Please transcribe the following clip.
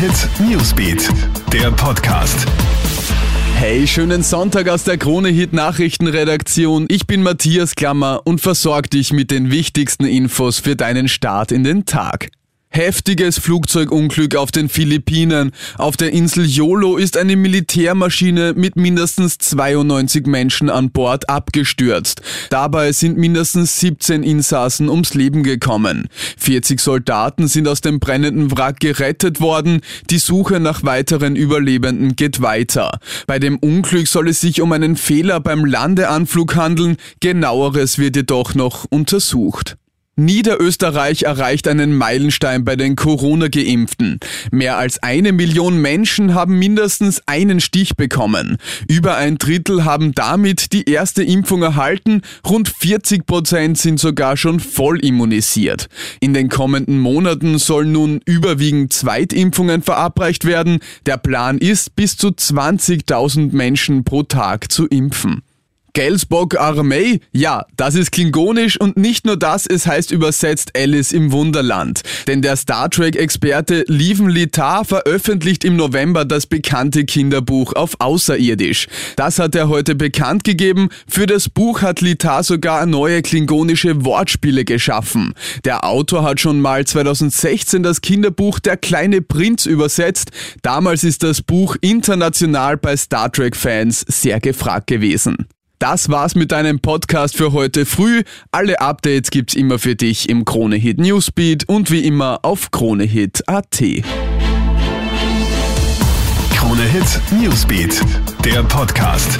Hit Newsbeat, der Podcast. Hey, schönen Sonntag aus der Krone Hit Nachrichtenredaktion. Ich bin Matthias Klammer und versorge dich mit den wichtigsten Infos für deinen Start in den Tag. Heftiges Flugzeugunglück auf den Philippinen. Auf der Insel Jolo ist eine Militärmaschine mit mindestens 92 Menschen an Bord abgestürzt. Dabei sind mindestens 17 Insassen ums Leben gekommen. 40 Soldaten sind aus dem brennenden Wrack gerettet worden. Die Suche nach weiteren Überlebenden geht weiter. Bei dem Unglück soll es sich um einen Fehler beim Landeanflug handeln. Genaueres wird jedoch noch untersucht. Niederösterreich erreicht einen Meilenstein bei den Corona-Geimpften. Mehr als eine Million Menschen haben mindestens einen Stich bekommen. Über ein Drittel haben damit die erste Impfung erhalten. Rund 40 Prozent sind sogar schon voll immunisiert. In den kommenden Monaten sollen nun überwiegend Zweitimpfungen verabreicht werden. Der Plan ist, bis zu 20.000 Menschen pro Tag zu impfen. Gelsbock Armee? Ja, das ist klingonisch und nicht nur das, es heißt übersetzt Alice im Wunderland. Denn der Star Trek-Experte Lieven Litar veröffentlicht im November das bekannte Kinderbuch auf Außerirdisch. Das hat er heute bekannt gegeben. Für das Buch hat Litar sogar neue klingonische Wortspiele geschaffen. Der Autor hat schon mal 2016 das Kinderbuch Der kleine Prinz übersetzt. Damals ist das Buch international bei Star Trek-Fans sehr gefragt gewesen. Das war's mit deinem Podcast für heute früh. Alle Updates gibt's immer für dich im Kronehit Newsbeat und wie immer auf kronehit.at. Kronehit Newsbeat, der Podcast.